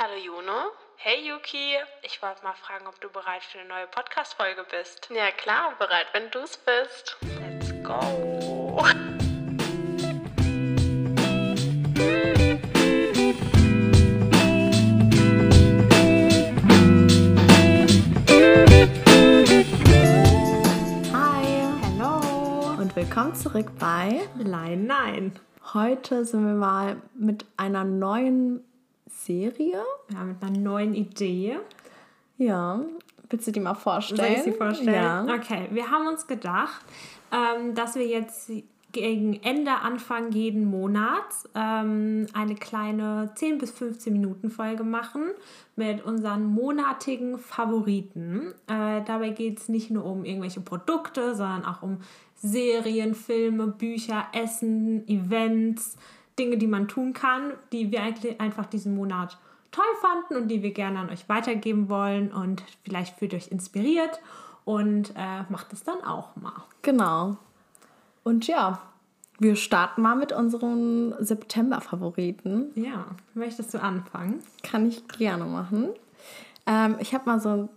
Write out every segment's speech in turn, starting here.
Hallo Juno. Hey Yuki, ich wollte mal fragen, ob du bereit für eine neue Podcast-Folge bist. Ja klar, bereit, wenn du es bist. Let's go. Hi Hallo. und willkommen zurück bei. Nein, nein. Heute sind wir mal mit einer neuen Serie. Ja, mit einer neuen Idee. Ja, willst du die mal vorstellen? Soll ich sie vorstellen? Ja. Okay, wir haben uns gedacht, ähm, dass wir jetzt gegen Ende, Anfang jeden Monats ähm, eine kleine 10 bis 15 Minuten Folge machen mit unseren monatigen Favoriten. Äh, dabei geht es nicht nur um irgendwelche Produkte, sondern auch um Serien, Filme, Bücher, Essen, Events, Dinge, die man tun kann, die wir eigentlich einfach diesen Monat toll fanden und die wir gerne an euch weitergeben wollen und vielleicht fühlt euch inspiriert und äh, macht es dann auch mal. Genau. Und ja, wir starten mal mit unseren September-Favoriten. Ja, möchtest du anfangen? Kann ich gerne machen. Ähm, ich habe mal so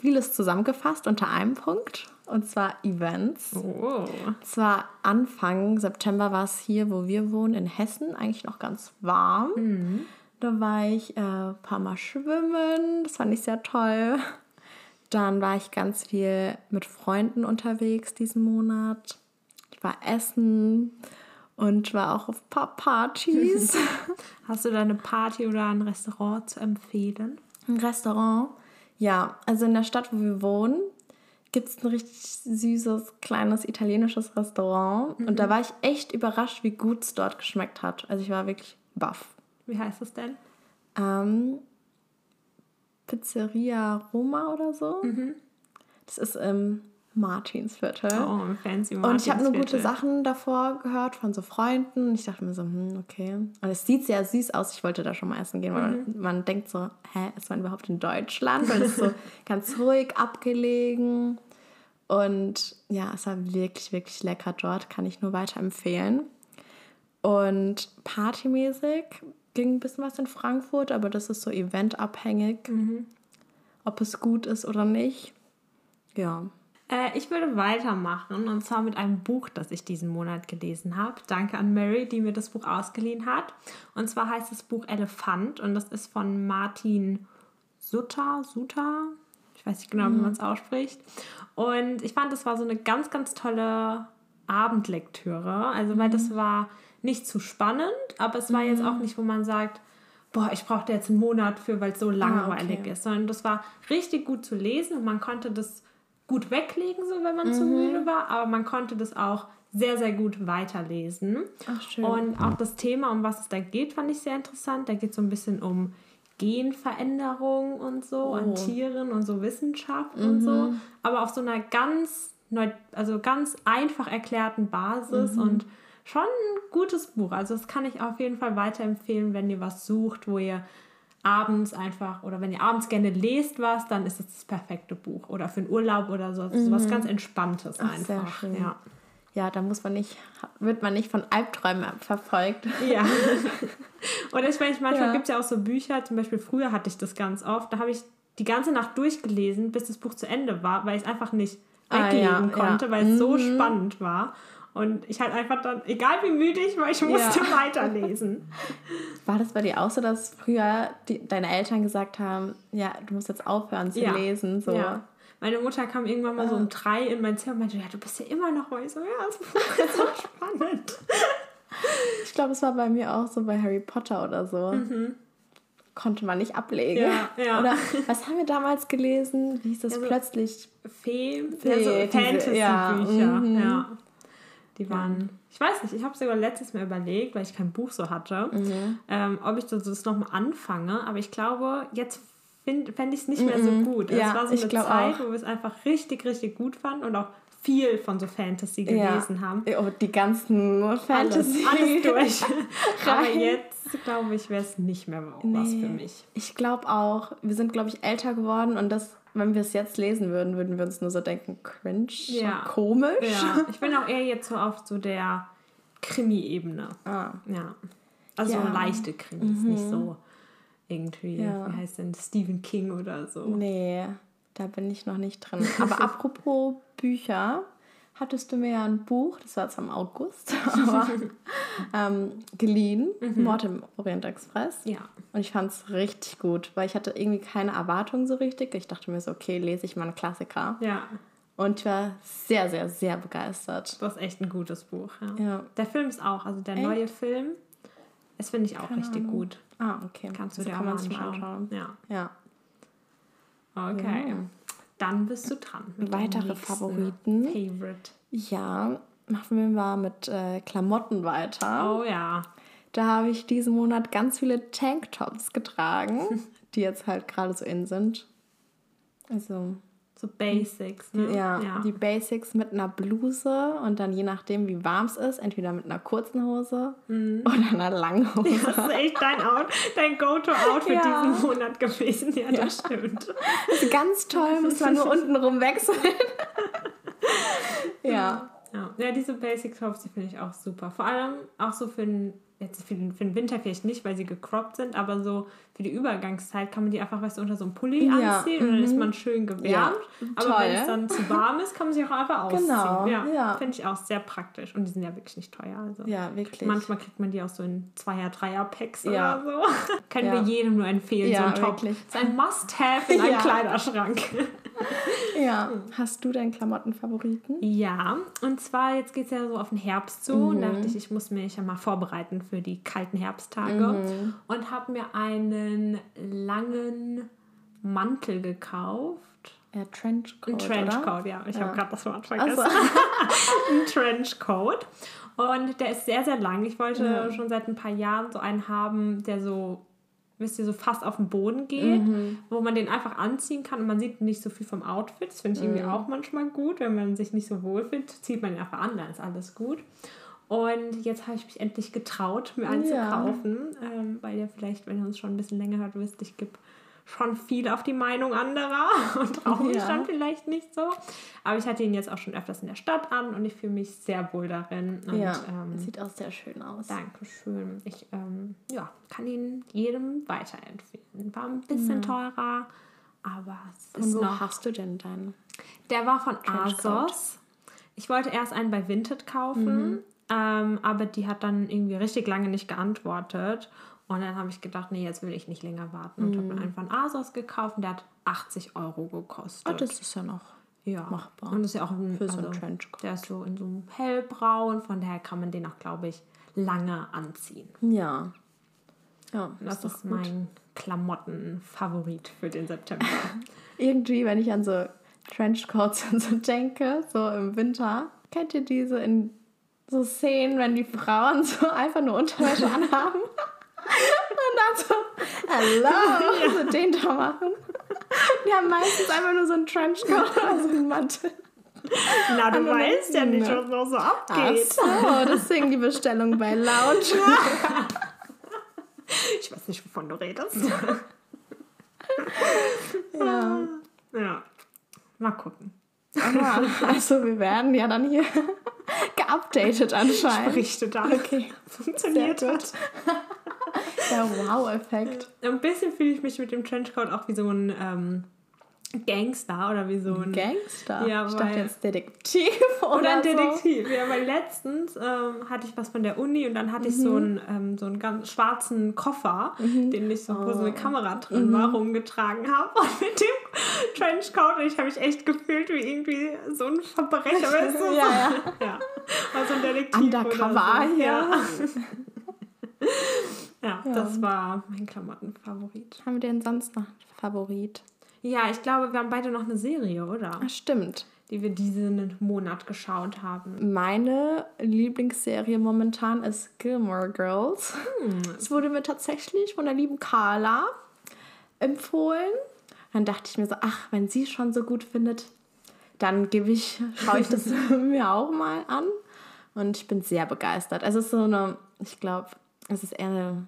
vieles zusammengefasst unter einem Punkt. Und zwar Events. Oh. Zwar Anfang September war es hier, wo wir wohnen, in Hessen, eigentlich noch ganz warm. Da war ich äh, ein paar Mal schwimmen, das fand ich sehr toll. Dann war ich ganz viel mit Freunden unterwegs diesen Monat. Ich war essen und war auch auf ein paar Partys. Hast du da eine Party oder ein Restaurant zu empfehlen? Ein Restaurant. Ja, also in der Stadt, wo wir wohnen, gibt es ein richtig süßes, kleines italienisches Restaurant. Und da war ich echt überrascht, wie gut es dort geschmeckt hat. Also ich war wirklich baff. Wie heißt es denn? Ähm, Pizzeria Roma oder so. Das ist im Martinsviertel. Oh, ein fancy Und ich habe nur gute Martinsviertel. Sachen davor gehört von so Freunden. Und ich dachte mir so, hm, okay. Und es sieht sehr süß aus. Ich wollte da schon mal essen gehen, weil Mhm. man denkt so, hä, ist man überhaupt in Deutschland? Weil es ist so ganz ruhig abgelegen. Und ja, es war wirklich, wirklich lecker dort. Kann ich nur weiterempfehlen. Und partymäßig ging ein bisschen was in Frankfurt, aber das ist so eventabhängig, Mhm. ob es gut ist oder nicht. Ja. Äh, ich würde weitermachen und zwar mit einem Buch, das ich diesen Monat gelesen habe. Danke an Mary, die mir das Buch ausgeliehen hat. Und zwar heißt das Buch Elefant und das ist von Martin Sutter, Suter, ich weiß nicht genau, wie man es ausspricht. Und ich fand, das war so eine ganz, ganz tolle Abendlektüre. Also, weil das war nicht zu spannend, aber es war jetzt auch nicht, wo man sagt, boah, ich brauchte jetzt einen Monat für, weil es so langweilig okay. ist, sondern das war richtig gut zu lesen und man konnte das gut weglegen, so wenn man zu müde war, aber man konnte das auch sehr, sehr gut weiterlesen. Ach, schön. Und auch das Thema, um was es da geht, fand ich sehr interessant. Da geht es so ein bisschen um Genveränderung und so an Tieren und so Wissenschaft und so, aber auf so einer ganz, neu, also ganz einfach erklärten Basis und schon ein gutes Buch. Also das kann ich auf jeden Fall weiterempfehlen, wenn ihr was sucht, wo ihr abends einfach oder wenn ihr abends gerne lest was, dann ist es das perfekte Buch oder für einen Urlaub oder so, also sowas ganz entspanntes Ach, einfach. Ja. Ja, da muss man nicht, wird man nicht von Albträumen verfolgt. Ja. Oder ich meine, manchmal Ja. gibt es ja auch so Bücher, zum Beispiel früher hatte ich das ganz oft, da habe ich die ganze Nacht durchgelesen, bis das Buch zu Ende war, weil ich es einfach nicht Ah, weglegen ja, ja. konnte, weil es so spannend war. Und ich halt einfach dann, egal wie müde ich war, ich musste weiterlesen. War das bei dir auch so, dass früher die, deine Eltern gesagt haben, ja, du musst jetzt aufhören zu Ja. lesen? So. Ja. Meine Mutter kam irgendwann mal so um drei in mein Zimmer und meinte, ja, du bist ja immer noch ruhig. So, ja, das ist so spannend. Ich glaube, es war bei mir auch so bei Harry Potter oder so. Konnte man nicht ablegen. Ja, ja. Oder was haben wir damals gelesen? Wie hieß das Also- plötzlich? Fee, Fee, also Fantasy-Bücher. ja, Ja, mhm. Die waren, ich weiß nicht, ich habe sogar letztes Mal überlegt, weil ich kein Buch so hatte, Mhm. ähm, ob ich das, das nochmal anfange. Aber ich glaube, jetzt fände ich es nicht mehr so gut. Mhm. Ja, es war so eine Zeit, auch. wo wir es einfach richtig, richtig gut fanden und auch viel von so Fantasy gelesen haben. Oh, die ganzen Fantasy. Alles, alles durch. Aber jetzt, glaube ich, wäre es nicht mehr was für mich. Ich glaube auch, wir sind, glaube ich, älter geworden und das, wenn wir es jetzt lesen würden, würden wir uns nur so denken, cringe, Ja. komisch. Ja, ich bin auch eher jetzt so auf so der Krimi-Ebene. Ah. Ja. Also Ja. so leichte Krimis, nicht so irgendwie, Ja. wie heißt denn, Stephen King oder so. Nee, da bin ich noch nicht drin. Aber apropos Bücher, hattest du mir ja ein Buch, das war jetzt im August, aber ähm, geliehen, Mord im Orient Express. Ja. Und ich fand es richtig gut, weil ich hatte irgendwie keine Erwartung so richtig. Ich dachte mir so, okay, lese ich mal einen Klassiker. Ja, Und ich war sehr, sehr, sehr begeistert. das ist echt ein gutes Buch. Ja. Ja. Der Film ist auch, also der Echt? neue Film, das finde ich auch richtig gut. Ah, okay. Kannst du Also dir kann auch man mal anschauen. anschauen. Ja. Ja. Okay. Ja. Dann bist du dran. Weitere Favoriten? Favorite. Ja, machen wir mal mit äh, Klamotten weiter. Oh ja. Da habe ich diesen Monat ganz viele Tanktops getragen, die jetzt halt gerade so in sind. Also, So Basics, ne? ja, ja. die Basics mit einer Bluse und dann je nachdem, wie warm es ist, entweder mit einer kurzen Hose Mhm. oder einer langen Hose. Das ist echt dein, Out, dein Go-To-Outfit Ja. diesen Monat gewesen. Ja, das stimmt. Das ist ganz toll, muss man nur unten rum wechseln. ja. Ja, ja diese Basic Tops, die finde ich auch super. Vor allem auch so für den, jetzt für den, für den Winter vielleicht nicht, weil sie gecroppt sind, aber so für die Übergangszeit kann man die einfach, weißt du, unter so einem Pulli Ja, anziehen und dann ist man schön gewärmt. Ja, aber wenn es dann zu warm ist, kann man sie auch einfach ausziehen. Genau, Ja, ja. finde ich auch sehr praktisch. Und die sind ja wirklich nicht teuer. Also. Ja, wirklich. Manchmal kriegt man die auch so in Zweier-, Dreier-Packs Ja. oder so. Können wir jedem nur empfehlen, so ein Top. wirklich. Das ist ein Must-Have in einem. Kleiderschrank. Ja. Hast du deinen Klamottenfavoriten? Ja, und zwar jetzt geht es ja so auf den Herbst zu. Und da dachte ich, ich muss mich ja mal vorbereiten für die kalten Herbsttage. Und habe mir einen langen Mantel gekauft. Ja, Trenchcoat. Ein Trenchcoat, oder? ja. Ich Ja. habe gerade das Wort vergessen. Also, ein Trenchcoat. Und der ist sehr, sehr lang. Ich wollte Ja. schon seit ein paar Jahren so einen haben, der so, wisst ihr, so fast auf den Boden geht, Mhm. wo man den einfach anziehen kann und man sieht nicht so viel vom Outfit. Das finde ich irgendwie Mhm. auch manchmal gut. Wenn man sich nicht so wohl fühlt, zieht man ihn einfach an, dann ist alles gut. Und jetzt habe ich mich endlich getraut, mir einen Ja. zu kaufen, ähm, weil ihr vielleicht, wenn ihr uns schon ein bisschen länger hört, wisst, ich gebe schon viel auf die Meinung anderer und traue mich Ja. dann vielleicht nicht so. Aber ich hatte ihn jetzt auch schon öfters in der Stadt an und ich fühle mich sehr wohl darin. Und, ja, ähm, sieht auch sehr schön aus. Dankeschön. Ich ähm, ja, kann ihn jedem weiterempfehlen. War ein bisschen teurer, aber es Und ist wo noch. hast du denn deinen? Der war von? ASOS. Ich wollte erst einen bei Vinted kaufen, Mhm. ähm, aber die hat dann irgendwie richtig lange nicht geantwortet. Und dann habe ich gedacht, nee, jetzt will ich nicht länger warten. Und Mhm. habe mir einfach einen ASOS gekauft und der hat 80 Euro gekostet. Oh, das ist ja noch. ja. machbar. Und das ist ja auch ein, Für so einen also, Trenchcoat. Der ist so in so einem hellbraun, von daher kann man den auch, glaube ich, lange anziehen. Ja. Ja, Das doch ist mein Klamottenfavorit für den September. Irgendwie, wenn ich an so Trenchcoats und so denke, so im Winter, kennt ihr diese in so Szenen, wenn die Frauen so einfach nur Unterwäsche anhaben so, hello, so den da machen. Die haben meistens einfach nur so einen Trenchcoat oder so einen Mantel. Na, du Aber weißt ja nicht, ne. was noch so Ach abgeht. so, deswegen die Bestellung bei Lounge. Ich weiß nicht, wovon du redest. Ja. ja. Mal gucken. Aber, also wir werden ja dann hier geupdatet anscheinend. Berichte da. Okay, Funktioniert hat. Der Wow-Effekt. Ein bisschen fühle ich mich mit dem Trenchcoat auch wie so ein ähm, Gangster oder wie so ein. Gangster? Ja, ich weil- dachte jetzt Detektiv oder, Oder ein so. Detektiv. Ja, weil letztens ähm, hatte ich was von der Uni und dann hatte ich so einen, ähm, so einen ganz schwarzen Koffer, den ich so, wo so eine Kamera drin war, rumgetragen habe. Und mit dem Trenchcoat, und ich habe mich echt gefühlt wie irgendwie so ein Verbrecher. Weißt du? Ja, ja. ja. Also ein Detektiv. Undercover oder so. Ja. ja, das war mein Klamottenfavorit. Haben wir denn sonst noch einen Favorit? Ja, ich glaube, wir haben beide noch eine Serie, oder? Ah, stimmt. Die wir diesen Monat geschaut haben. Meine Lieblingsserie momentan ist Gilmore Girls. Es wurde mir tatsächlich von der lieben Carla empfohlen. Dann dachte ich mir so, ach, wenn sie es schon so gut findet, dann gebe ich, schaue ich das mir auch mal an. Und ich bin sehr begeistert. Also es ist so eine, ich glaube, es ist eher eine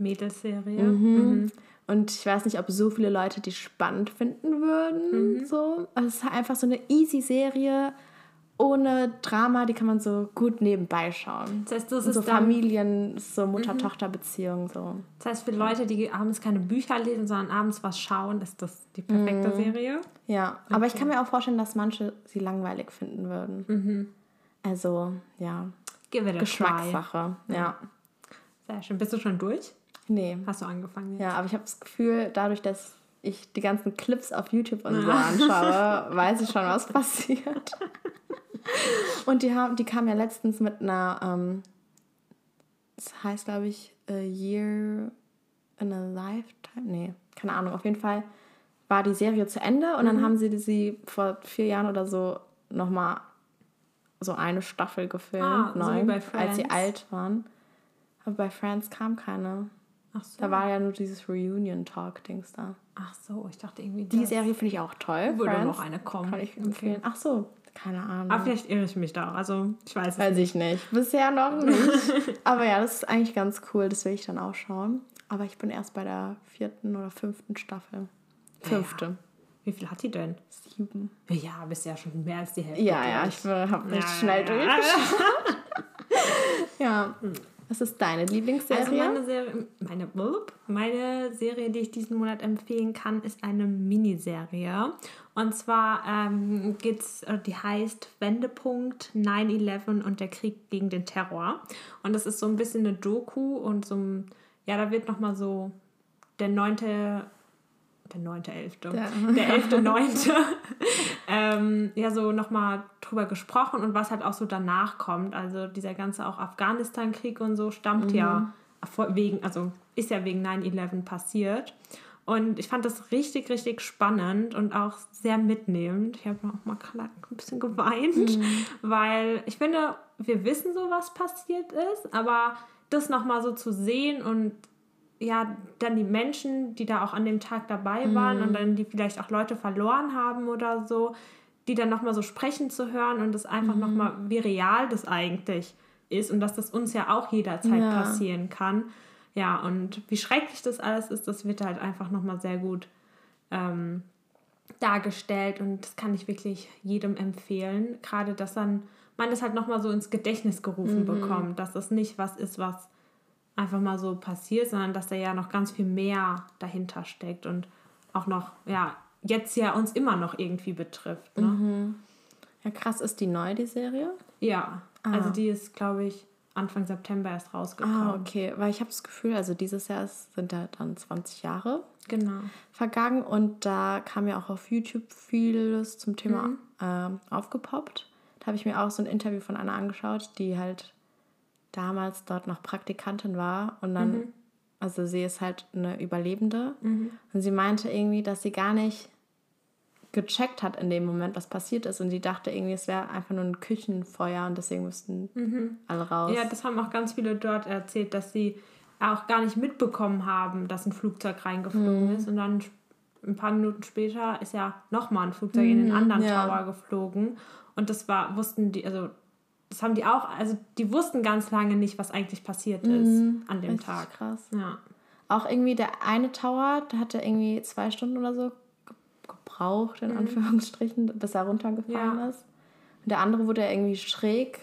Mädelsserie. Mhm. Und ich weiß nicht, ob so viele Leute die spannend finden würden. So. Also es ist einfach so eine easy Serie. ohne Drama, die kann man so gut nebenbei schauen. Das heißt, das ist so Familien, so Mutter-Tochter-Beziehungen, so. Das heißt, für Leute, die abends keine Bücher lesen, sondern abends was schauen, ist das die perfekte Mhm. Serie. Ja, aber ich kann mir auch vorstellen, dass manche sie langweilig finden würden. Also, ja, Give it. Geschmackssache, ja. Sehr schön. Bist du schon durch? Nee. Hast du angefangen? jetzt? Ja, aber ich habe das Gefühl, dadurch, dass ich die ganzen Clips auf YouTube und so anschaue, weiß ich schon, was passiert. Und die haben, die kam ja letztens mit einer, ähm, das heißt, glaube ich, A Year in a Lifetime. Nee, keine Ahnung. Auf jeden Fall war die Serie zu Ende und Mhm. dann haben sie sie vor vier Jahren oder so nochmal so eine Staffel gefilmt, Ah, so neu, bei als sie alt waren. Aber bei Friends kam keine. Ach so. Da war ja nur dieses Reunion-Talk-Dings da. Ach so, ich dachte irgendwie, Die Serie finde ich auch toll. würde Friends. noch eine kommen. Kann ich empfehlen. Ach so, keine Ahnung. Aber vielleicht irre ich mich da auch. Also, ich weiß es Weiß ich nicht. Bisher noch nicht. Aber ja, das ist eigentlich ganz cool. Das will ich dann auch schauen. Aber ich bin erst bei der vierten oder fünften Staffel. Fünfte. Wie viel hat die denn? Sieben. Ja, bist ja schon mehr als die Hälfte. Ja, ja, ich habe nicht Ja, schnell ja, ja. durchgeschaut. Ja. Was ist deine Lieblingsserie? Also meine Serie, meine, meine Serie, die ich diesen Monat empfehlen kann, ist eine Miniserie. Und zwar ähm, geht's, äh, die heißt Wendepunkt 9-11 und der Krieg gegen den Terror. Und das ist so ein bisschen eine Doku und so ein, ja, da wird nochmal so der neunte, der neunte, elfte, Der- der ähm, ja, so nochmal drüber gesprochen und was halt auch so danach kommt. Also dieser ganze auch Afghanistan-Krieg und so stammt ja vor- wegen, also ist ja wegen 9-11 passiert. Und ich fand das richtig, richtig spannend und auch sehr mitnehmend. Ich habe auch mal ein bisschen geweint, weil ich finde, wir wissen so, was passiert ist, aber das nochmal so zu sehen und ja, dann die Menschen, die da auch an dem Tag dabei waren und dann die vielleicht auch Leute verloren haben oder so, die dann nochmal so sprechen zu hören und das einfach noch nochmal, wie real das eigentlich ist und dass das uns ja auch jederzeit Ja. passieren kann. Ja, und wie schrecklich das alles ist, das wird halt einfach nochmal sehr gut ähm, dargestellt und das kann ich wirklich jedem empfehlen. Gerade, dass dann man das halt nochmal so ins Gedächtnis gerufen bekommt, dass das nicht was ist, was einfach mal so passiert, sondern dass da ja noch ganz viel mehr dahinter steckt und auch noch, ja, jetzt ja uns immer noch irgendwie betrifft. Ne? ja, krass, ist die neu, die Serie? Ja, also die ist, glaube ich, Anfang September erst rausgekommen. Ah, okay. Weil ich habe das Gefühl, also dieses Jahr ist- sind ja dann 20 Jahre Genau. vergangen und da kam ja auch auf YouTube vieles zum Thema ähm, aufgepoppt. Da habe ich mir auch so ein Interview von einer angeschaut, die halt damals dort noch Praktikantin war und dann, also sie ist halt eine Überlebende und sie meinte irgendwie, dass sie gar nicht gecheckt hat in dem Moment, was passiert ist und sie dachte irgendwie, es wäre einfach nur ein Küchenfeuer und deswegen müssten alle raus. Ja, das haben auch ganz viele dort erzählt, dass sie auch gar nicht mitbekommen haben, dass ein Flugzeug reingeflogen ist. Und dann ein paar Minuten später ist ja nochmal ein Flugzeug in den anderen ja. Tower geflogen. Und das war, wussten die, also das haben die auch, also die wussten ganz lange nicht, was eigentlich passiert ist an dem Tag. krass. Ja. Auch irgendwie der eine Tower, der hatte irgendwie zwei Stunden oder so ge- gebraucht, in Anführungsstrichen, bis er runtergefallen Ja. ist. Und der andere wurde irgendwie schräg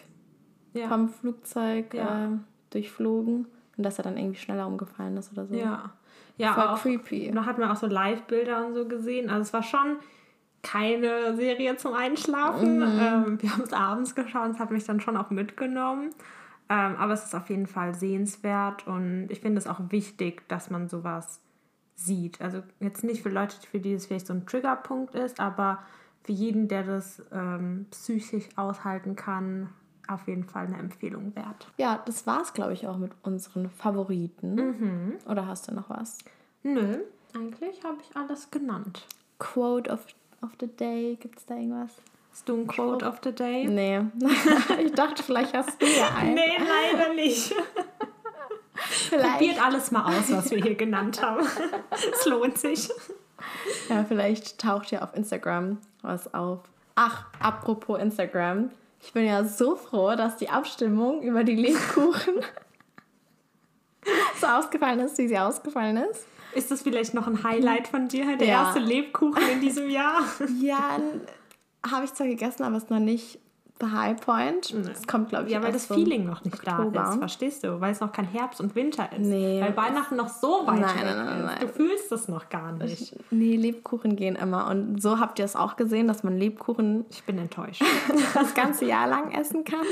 Ja. vom Flugzeug Ja. äh, durchflogen und dass er dann irgendwie schneller umgefallen ist oder so. Ja. Ja, Voll auch, creepy. Da hat man auch so Live-Bilder und so gesehen. Also es war schon keine Serie zum Einschlafen. Ähm, wir haben es abends geschaut, es hat mich dann schon auch mitgenommen. Ähm, aber es ist auf jeden Fall sehenswert und ich finde es auch wichtig, dass man sowas sieht. Also jetzt nicht für Leute, für die es vielleicht so ein Triggerpunkt ist, aber für jeden, der das ähm, psychisch aushalten kann, auf jeden Fall eine Empfehlung wert. Ja, das war's, glaube ich, auch mit unseren Favoriten. Mhm. Oder hast du noch was? Nö, eigentlich habe ich alles genannt. Quote of, of the Day, gibt's da irgendwas? Hast du ein Quote of the Day? Nee. ich dachte, vielleicht hast du ja einen. Nee, leider nicht. vielleicht. Probiert alles mal aus, was wir hier genannt haben. Es lohnt sich. Ja, vielleicht taucht ja auf Instagram was auf. Ach, apropos Instagram. Ich bin ja so froh, dass die Abstimmung über die Lebkuchen so ausgefallen ist, wie sie ausgefallen ist. Ist das vielleicht noch ein Highlight von dir? Der Ja. erste Lebkuchen in diesem Jahr? Ja, habe ich zwar gegessen, aber es ist noch nicht the high point. Das kommt, glaube ich, Ja, weil das Feeling noch nicht Oktober. da ist, verstehst du? Weil es noch kein Herbst und Winter ist. Nee. Weil Weihnachten noch so weit Nein, weg nein, nein, ist. nein. Du fühlst es noch gar nicht. Nee, Lebkuchen gehen immer. Und so habt ihr es auch gesehen, dass man Lebkuchen Ich bin enttäuscht. das ganze Jahr lang essen kann.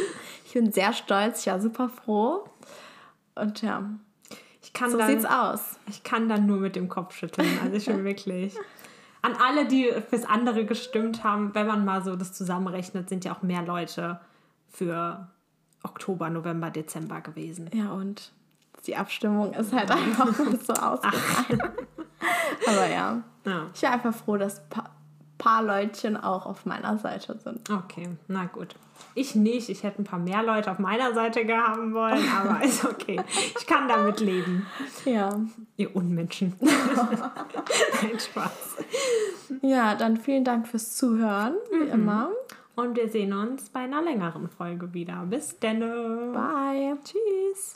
Ich bin sehr stolz, war super froh. Und ja, kann, so dann, sieht's aus. ich kann dann nur mit dem Kopf schütteln. Also ich bin wirklich. An alle, die fürs andere gestimmt haben, wenn man mal so das zusammenrechnet, sind ja auch mehr Leute für Oktober, November, Dezember gewesen. Ja, und die Abstimmung ist halt einfach so ausgefallen. Aber ja, Ja. ich war einfach froh, dass paar Leutchen auch auf meiner Seite sind. Okay, na gut. Ich nicht. Ich hätte ein paar mehr Leute auf meiner Seite haben wollen, aber ist okay. Ich kann damit leben. Ja. Ihr Unmenschen. Nein, Spaß. Ja, dann vielen Dank fürs Zuhören, wie immer. Und wir sehen uns bei einer längeren Folge wieder. Bis denne. Bye. Tschüss.